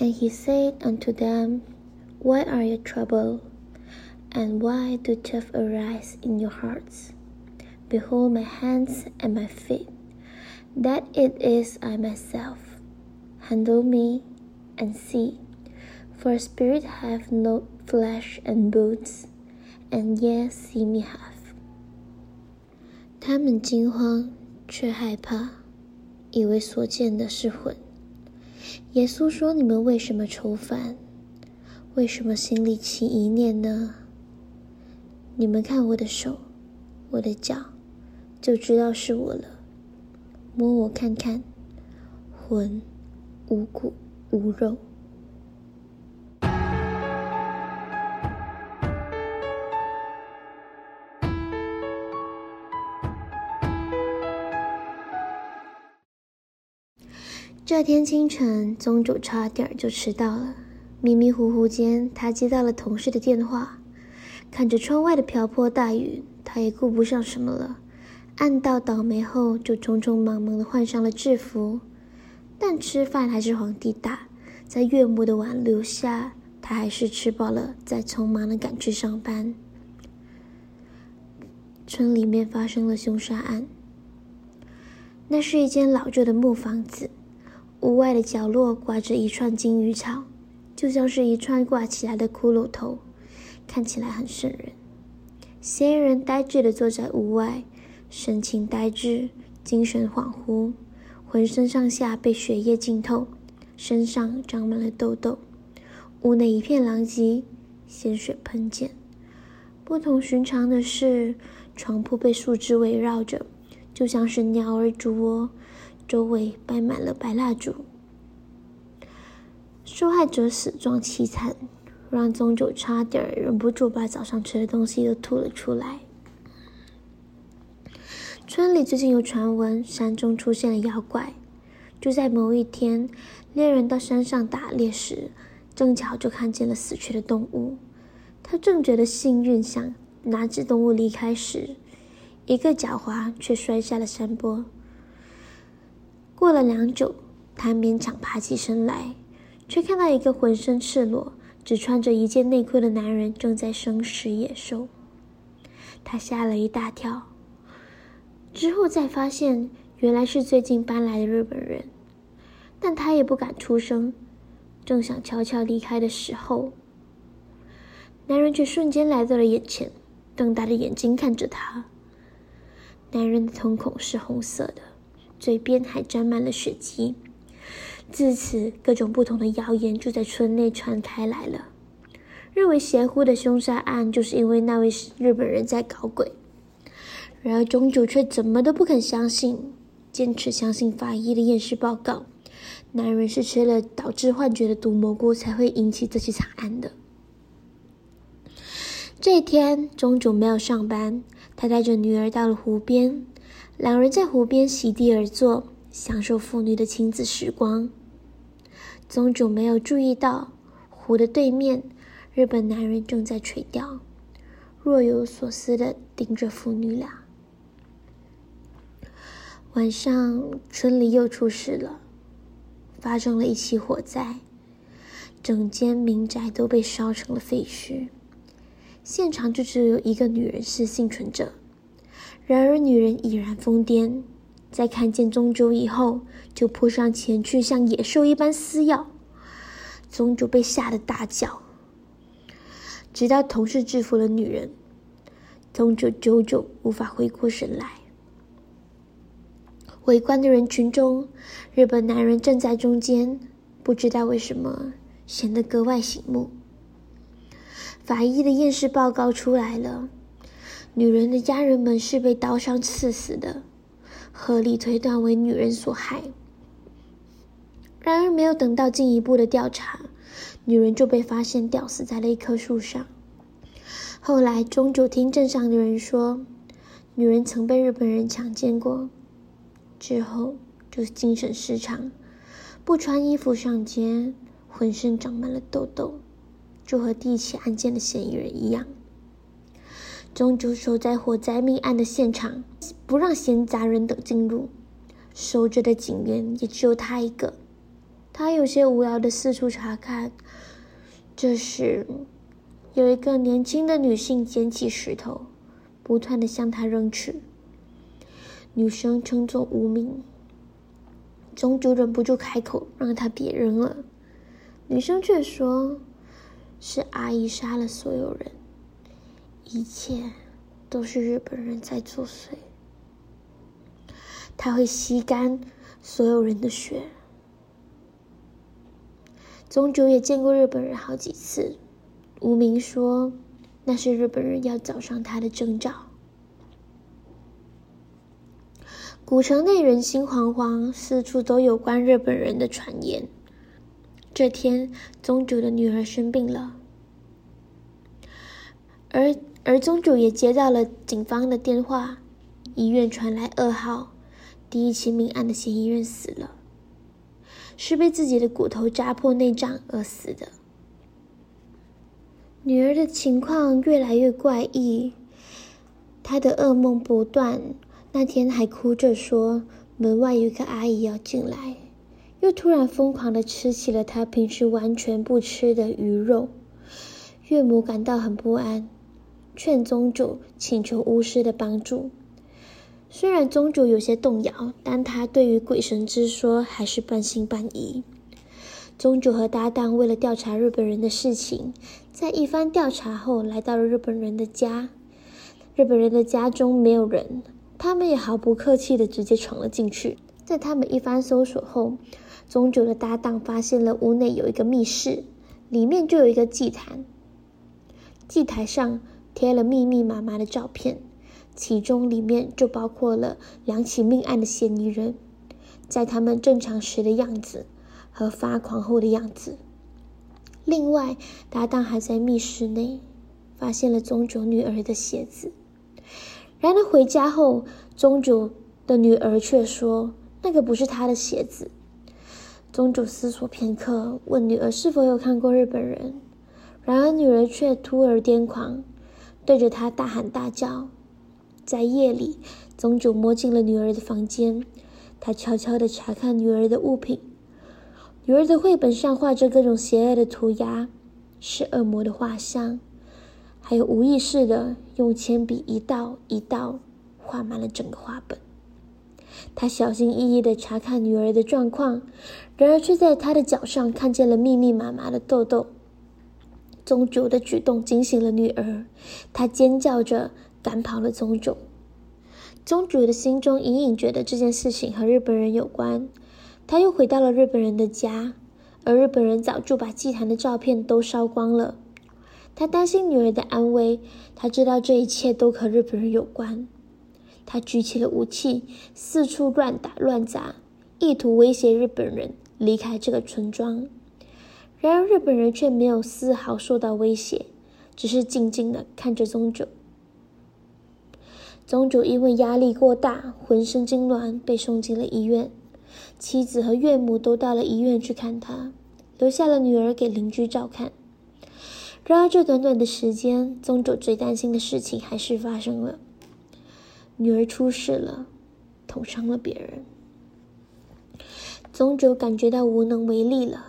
And he said unto them, Why are ye troubled? And why do thoughts arise in your hearts? Behold my hands and my feet, that it is I myself. Handle me and see, for a spirit hath no flesh and bones, and ye see me have. 他们惊慌，却害怕，以为所见的是魂。 耶稣说：“你们为什么愁烦？为什么心里起疑念呢？你们看我的手，我的脚。”就知道是我了。摸我看看，魂无骨无肉。这天清晨，宗主差点就迟到了。迷迷糊糊间，他接到了同事的电话，看着窗外的瓢泼大雨，他也顾不上什么了。暗道倒霉后，就匆匆忙忙地换上了制服，但吃饭还是皇帝大，在岳母的挽留下，他还是吃饱了，再匆忙地赶去上班。村里面发生了凶杀案，那是一间老旧的木房子，屋外的角落挂着一串金鱼草，就像是一串挂起来的骷髅头，看起来很瘆人。嫌疑人呆滞地坐在屋外。神情呆滞，精神恍惚，浑身上下被血液浸透，身上长满了痘痘，屋内一片狼藉，鲜血喷溅。不同寻常的是，床铺被树枝围绕着，就像是鸟儿筑窝，周围摆满了白蜡烛。受害者死状凄惨，让宗九差点忍不住把早上吃的东西都吐了出来。村里最近有传闻，山中出现了妖怪。就在某一天，猎人到山上打猎时，正巧就看见了死去的动物。他正觉得幸运，想拿着动物离开时，一个脚滑，却摔下了山坡。过了良久，他勉强爬起身来，却看到一个浑身赤裸、只穿着一件内裤的男人正在生食野兽。他吓了一大跳。之后再发现，原来是最近搬来的日本人，但他也不敢出声，正想悄悄离开的时候，男人却瞬间来到了眼前，瞪大的眼睛看着他。男人的瞳孔是红色的，嘴边还沾满了血迹。自此，各种不同的谣言就在村内传开来了，认为邪乎的凶杀案就是因为那位日本人在搞鬼。然而，宗主却怎么都不肯相信，坚持相信法医的验尸报告。男人是吃了导致幻觉的毒蘑菇，才会引起这起惨案的。这一天，宗主没有上班，他带着女儿到了湖边，两人在湖边席地而坐，享受父女的亲子时光。宗主没有注意到，湖的对面，日本男人正在垂钓，若有所思的盯着父女俩。晚上，村里又出事了，发生了一起火灾，整间民宅都被烧成了废墟。现场就只有一个女人是幸存者，然而女人已然疯癫，在看见宗主以后，就扑上前去像野兽一般撕咬。宗主被吓得大叫，直到同事制服了女人，宗主久久无法回过神来。围观的人群中，日本男人站在中间，不知道为什么显得格外醒目。法医的验尸报告出来了，女人的家人们是被刀伤刺死的，合理推断为女人所害。然而，没有等到进一步的调查，女人就被发现吊死在了一棵树上。后来，宗主听镇上的人说，女人曾被日本人强奸过。之后就是精神失常，不穿衣服上街，浑身长满了痘痘，就和第一起案件的嫌疑人一样。宗主守在火灾命案的现场，不让闲杂人等进入，守着的警员也只有他一个。他有些无聊的四处查看。这时，有一个年轻的女性捡起石头，不断的向他扔去。女生称作无名。宗主忍不住开口让她别扔了，女生却说：“是阿姨杀了所有人，一切都是日本人在作祟。他会吸干所有人的血。”宗主也见过日本人好几次，无名说：“那是日本人要找上他的征兆。”古城内人心惶惶，四处都有关日本人的传言。这天，宗主的女儿生病了，而而宗主也接到了警方的电话，医院传来噩耗，第一起命案的嫌疑人死了，是被自己的骨头扎破内脏而死的。女儿的情况越来越怪异，她的噩梦不断。那天还哭着说门外有一个阿姨要进来，又突然疯狂的吃起了她平时完全不吃的鱼肉。岳母感到很不安，劝宗主请求巫师的帮助。虽然宗主有些动摇，但他对于鬼神之说还是半信半疑。宗主和搭档为了调查日本人的事情，在一番调查后来到了日本人的家。日本人的家中没有人。他们也毫不客气地直接闯了进去。在他们一番搜索后，宗主的搭档发现了屋内有一个密室，里面就有一个祭坛，祭台上贴了密密麻麻的照片，其中里面就包括了两起命案的嫌疑人，在他们正常时的样子和发狂后的样子。另外，搭档还在密室内发现了宗主女儿的鞋子。然而回家后，宗主的女儿却说那个不是她的鞋子。宗主思索片刻，问女儿是否有看过日本人。然而女儿却突而癫狂，对着他大喊大叫。在夜里，宗主摸进了女儿的房间，他悄悄地查看女儿的物品。女儿的绘本上画着各种邪恶的涂鸦，是恶魔的画像。还有无意识的用铅笔一道一道画满了整个画本。他小心翼翼地查看女儿的状况，然而却在她的脚上看见了密密麻麻的痘痘。宗主的举动惊醒了女儿，她尖叫着赶跑了宗主。宗主的心中隐隐觉得这件事情和日本人有关，他又回到了日本人的家，而日本人早就把祭坛的照片都烧光了。他担心女儿的安危，他知道这一切都和日本人有关。他举起了武器，四处乱打乱砸，意图威胁日本人离开这个村庄。然而日本人却没有丝毫受到威胁，只是静静的看着宗主。宗主因为压力过大，浑身痉挛，被送进了医院。妻子和岳母都到了医院去看他，留下了女儿给邻居照看。然而，这短短的时间，宗主最担心的事情还是发生了。女儿出事了，捅伤了别人。宗主感觉到无能为力了，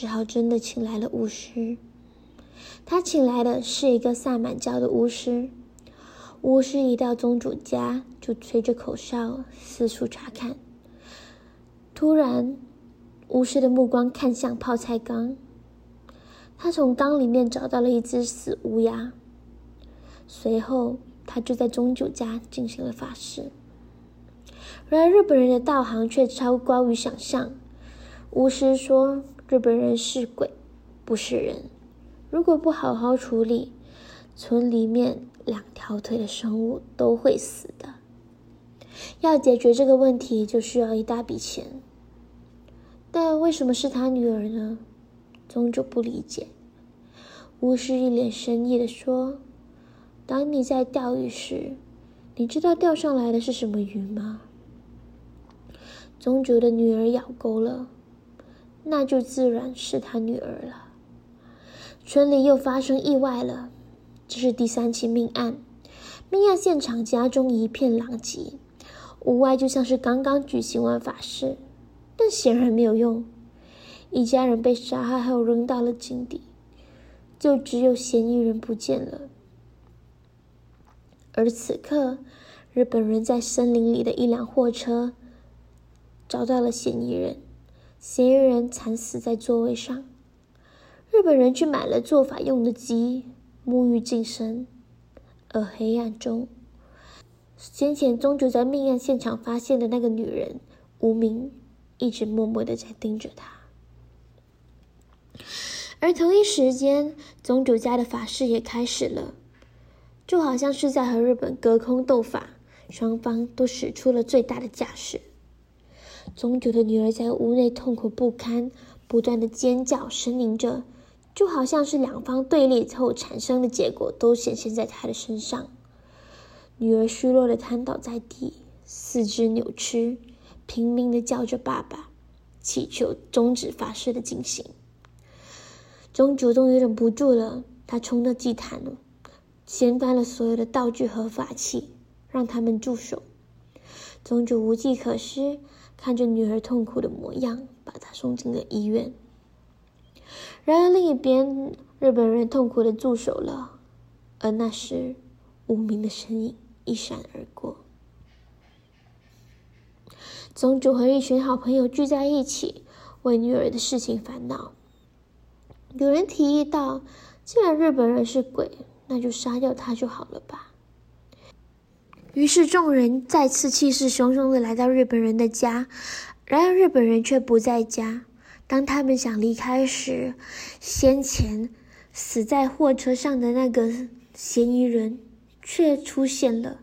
只好真的请来了巫师。他请来的是一个萨满教的巫师。巫师一到宗主家，就吹着口哨，四处查看。突然，巫师的目光看向泡菜缸。他从缸里面找到了一只死乌鸦，随后他就在宗主家进行了法事。然而日本人的道行却超高于想象。巫师说，日本人是鬼，不是人。如果不好好处理，村里面两条腿的生物都会死的。要解决这个问题，就需要一大笔钱。但为什么是他女儿呢？宗主不理解，巫师一脸深意地说：“当你在钓鱼时，你知道钓上来的是什么鱼吗？”宗主的女儿咬钩了，那就自然是他女儿了。村里又发生意外了，这是第三起命案，命案现场家中一片狼藉，屋外就像是刚刚举行完法事，但显然没有用。一家人被杀害后扔到了井底，就只有嫌疑人不见了。而此刻，日本人在森林里的一辆货车找到了嫌疑人，嫌疑人惨死在座位上。日本人去买了做法用的鸡，沐浴净身。而黑暗中，先前宗主在命案现场发现的那个女人无名，一直默默的在盯着他。而同一时间，宗主家的法事也开始了。就好像是在和日本隔空斗法，双方都使出了最大的架势。宗主的女儿在屋内痛苦不堪，不断的尖叫呻吟着，就好像是两方对立之后产生的结果都显现在她的身上。女儿虚弱的瘫倒在地，四肢扭曲，拼命的叫着爸爸，祈求终止法事的进行。宗主终于忍不住了，他冲到祭坛。掀翻了所有的道具和法器，让他们住手。宗主无计可施，看着女儿痛苦的模样，把她送进了医院。然而另一边，日本人痛苦的住手了。而那时，无名的身影一闪而过。宗主和一群好朋友聚在一起，为女儿的事情烦恼。有人提议道：“既然日本人是鬼。”那就杀掉他就好了吧。于是众人再次气势汹汹的来到日本人的家，然而日本人却不在家。当他们想离开时，先前死在货车上的那个嫌疑人却出现了，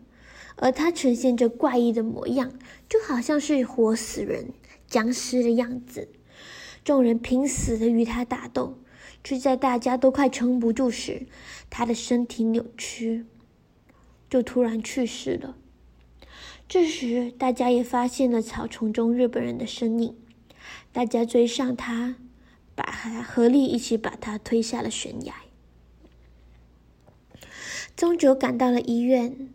而他呈现着怪异的模样，就好像是活死人、僵尸的样子。众人拼死的与他打斗。就在大家都快撑不住时，他的身体扭曲，就突然去世了。这时，大家也发现了草丛中日本人的身影，大家追上他，把他合力一起把他推下了悬崖。宗主赶到了医院，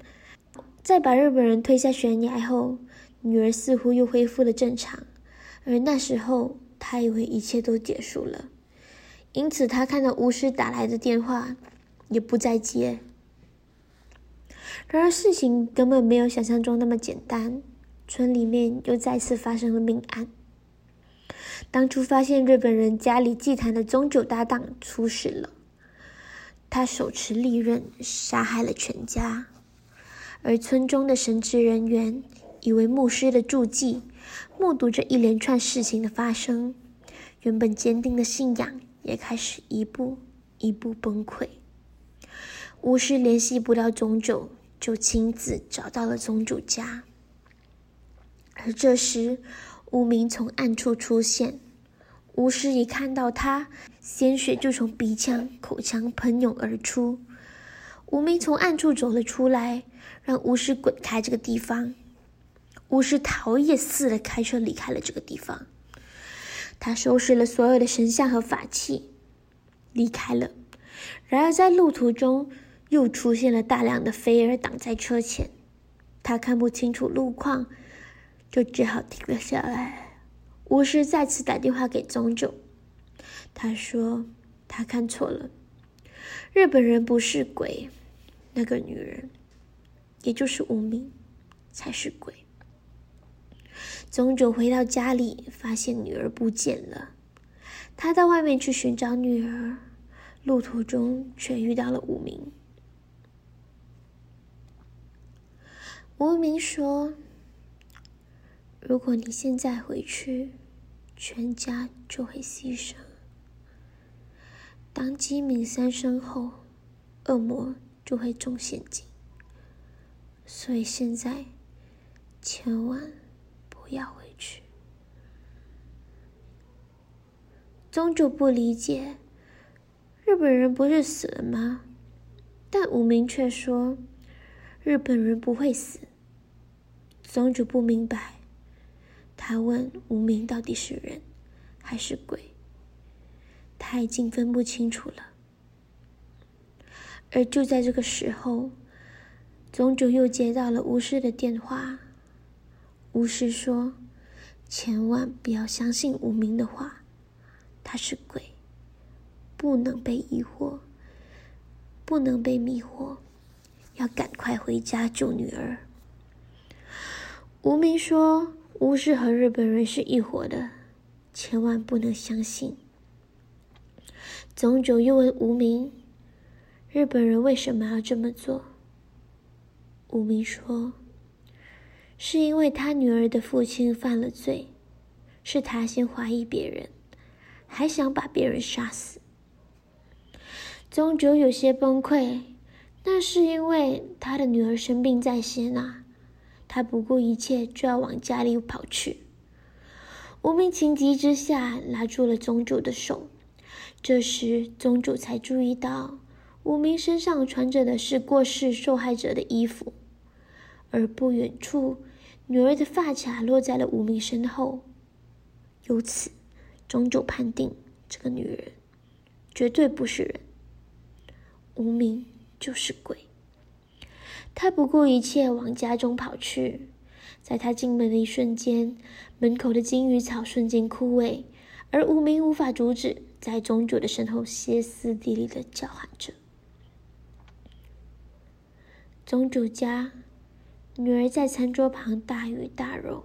在把日本人推下悬崖后，女儿似乎又恢复了正常，而那时候他以为一切都结束了。因此，他看到巫师打来的电话，也不再接。然而，事情根本没有想象中那么简单。村里面又再次发生了命案。当初发现日本人家里祭坛的宗主搭档出事了，他手持利刃杀害了全家。而村中的神职人员以为牧师的助祭，目睹着一连串事情的发生，原本坚定的信仰。也开始一步一步崩溃。巫师联系不到宗主，就亲自找到了宗主家。而这时，无名从暗处出现。巫师一看到他，鲜血就从鼻腔、口腔喷涌而出。无名从暗处走了出来，让巫师滚开这个地方。巫师逃也似的开车离开了这个地方。他收拾了所有的神像和法器，离开了。然而在路途中，又出现了大量的飞蛾挡在车前，他看不清楚路况，就只好停了下来。巫师再次打电话给宗九，他说他看错了，日本人不是鬼，那个女人，也就是无名，才是鬼。宗九回到家里，发现女儿不见了。他到外面去寻找女儿，路途中却遇到了无名。无名说：“如果你现在回去，全家就会牺牲。当鸡鸣三声后，恶魔就会中陷阱。所以现在，千万不。”要回去。宗主不理解，日本人不是死了吗？但无名却说，日本人不会死。宗主不明白，他问无名到底是人还是鬼？他已经分不清楚了。而就在这个时候，宗主又接到了巫师的电话。巫师说：“千万不要相信无名的话，他是鬼，不能被疑惑，不能被迷惑，要赶快回家救女儿。无名说，巫师和日本人是一伙的，千万不能相信。宗九又问无名，日本人为什么要这么做？无名说，是因为他女儿的父亲犯了罪，是他先怀疑别人，还想把别人杀死。宗九有些崩溃，那是因为他的女儿生病在先啊，他不顾一切就要往家里跑去。无名情急之下拉住了宗主的手，这时宗主才注意到，无名身上穿着的是过世受害者的衣服。而不远处，女儿的发卡落在了无名身后。由此，宗主判定这个女人绝对不是人，无名就是鬼。他不顾一切往家中跑去，在他进门的一瞬间，门口的金鱼草瞬间枯萎，而无名无法阻止，在宗主的身后歇斯底里的叫喊着。宗主家。女儿在餐桌旁大鱼大肉，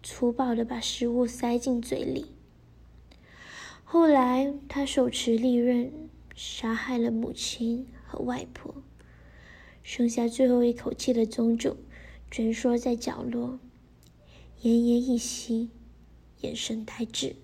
粗暴的把食物塞进嘴里。后来，他手持利刃，杀害了母亲和外婆，剩下最后一口气的宗主蜷缩在角落，奄奄一息，眼神呆滞。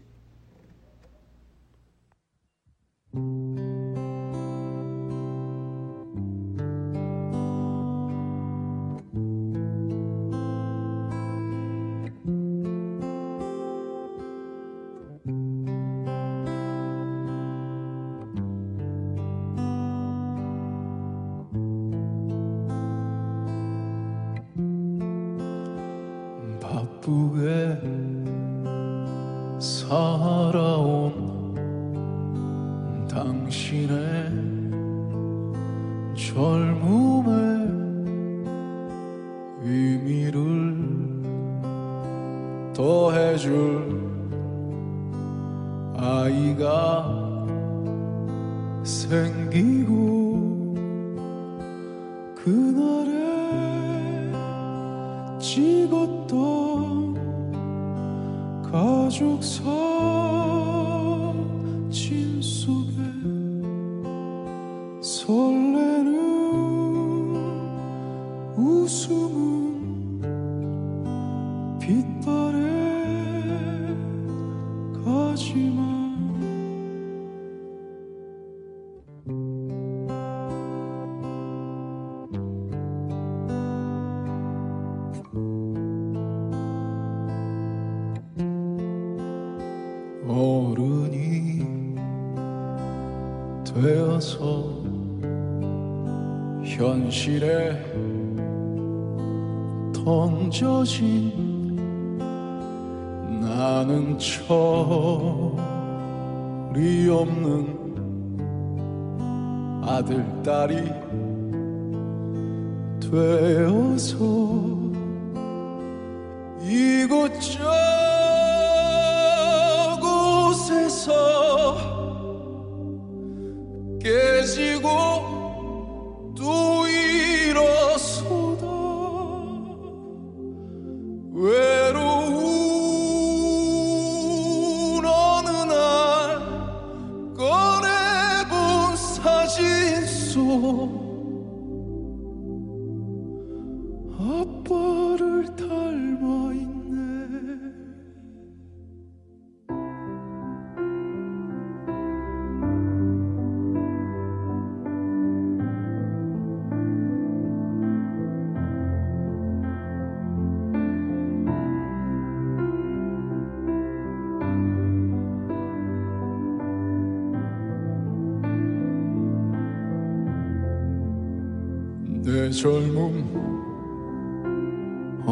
바쁘게 살아온 당신의 젊음의 의미를 더해줄 아이가 생기 되어서 현실에 던져진 나는 철이 없는 아들 딸이 되어서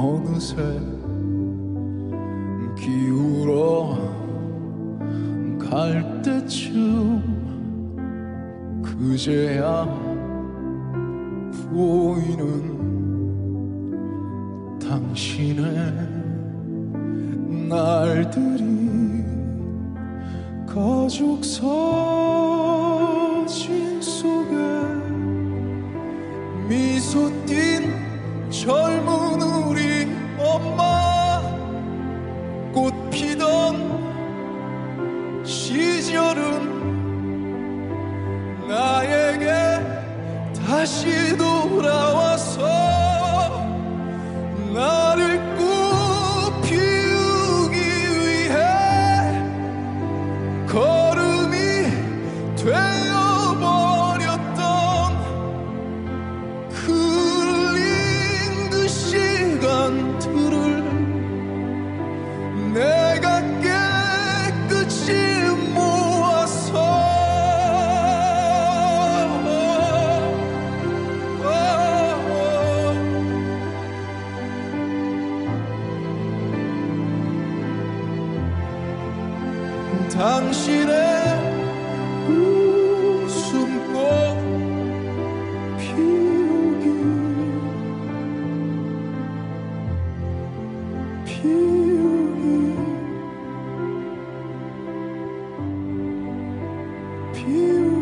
어느새 기울어 갈 때쯤 그제야 보이는 당신의 날들이 가족 사진 속에 미소 띈 젊은 more. pure.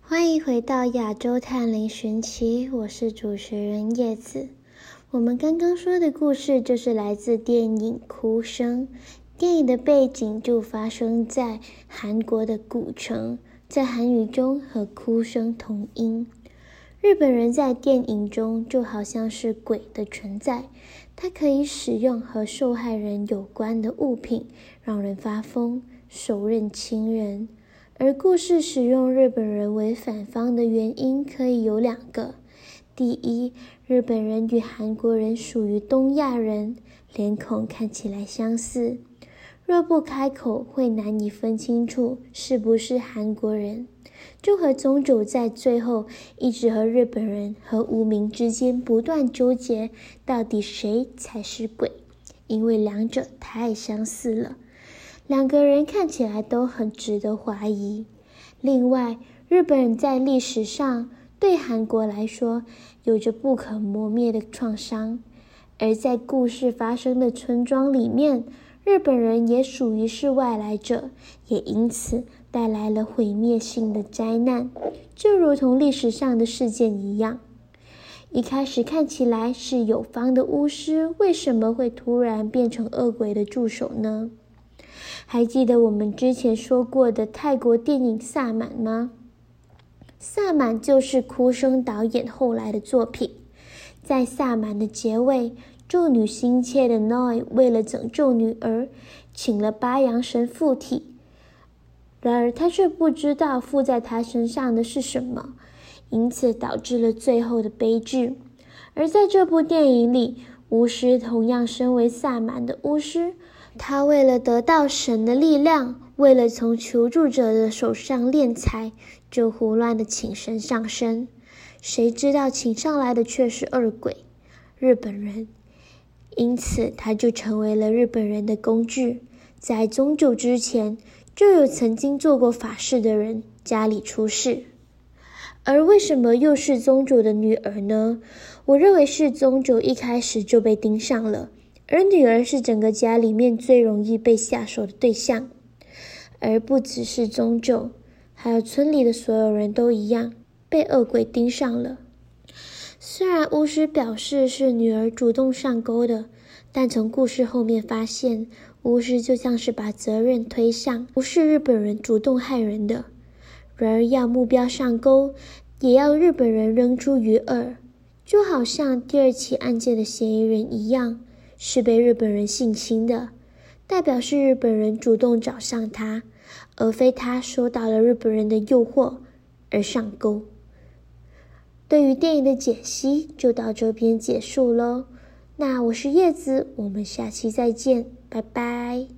欢迎回到亚洲探灵寻奇，我是主持人叶子。我们刚刚说的故事就是来自电影《哭声》，电影的背景就发生在韩国的古城，在韩语中和“哭声”同音。日本人在电影中就好像是鬼的存在，他可以使用和受害人有关的物品让人发疯，手刃亲人。而故事使用日本人为反方的原因可以有两个：第一，日本人与韩国人属于东亚人，脸孔看起来相似，若不开口会难以分清楚是不是韩国人，就和宗主在最后一直和日本人和无名之间不断纠结，到底谁才是鬼，因为两者太相似了。两个人看起来都很值得怀疑。另外，日本人在历史上对韩国来说有着不可磨灭的创伤，而在故事发生的村庄里面，日本人也属于是外来者，也因此带来了毁灭性的灾难，就如同历史上的事件一样。一开始看起来是有方的巫师，为什么会突然变成恶鬼的助手呢？还记得我们之前说过的泰国电影《萨满》吗？《萨满》就是哭声导演后来的作品。在《萨满》的结尾，咒女心切的 Noi 为了拯救女儿，请了八阳神附体。然而他却不知道附在他身上的是什么，因此导致了最后的悲剧。而在这部电影里，巫师同样身为萨满的巫师。他为了得到神的力量，为了从求助者的手上敛财，就胡乱的请神上身。谁知道请上来的却是恶鬼，日本人。因此，他就成为了日本人的工具。在宗主之前，就有曾经做过法事的人家里出事。而为什么又是宗主的女儿呢？我认为是宗主一开始就被盯上了，而女儿是整个家里面最容易被下手的对象，而不只是宗久，还有村里的所有人都一样被恶鬼盯上了。虽然巫师表示是女儿主动上钩的，但从故事后面发现，巫师就像是把责任推向不是日本人主动害人的。然而，要目标上钩，也要日本人扔出鱼饵，就好像第二起案件的嫌疑人一样，是被日本人性侵的，代表是日本人主动找上他，而非他受到了日本人的诱惑而上钩。对于电影的解析就到这边结束喽，那我是叶子，我们下期再见，拜拜。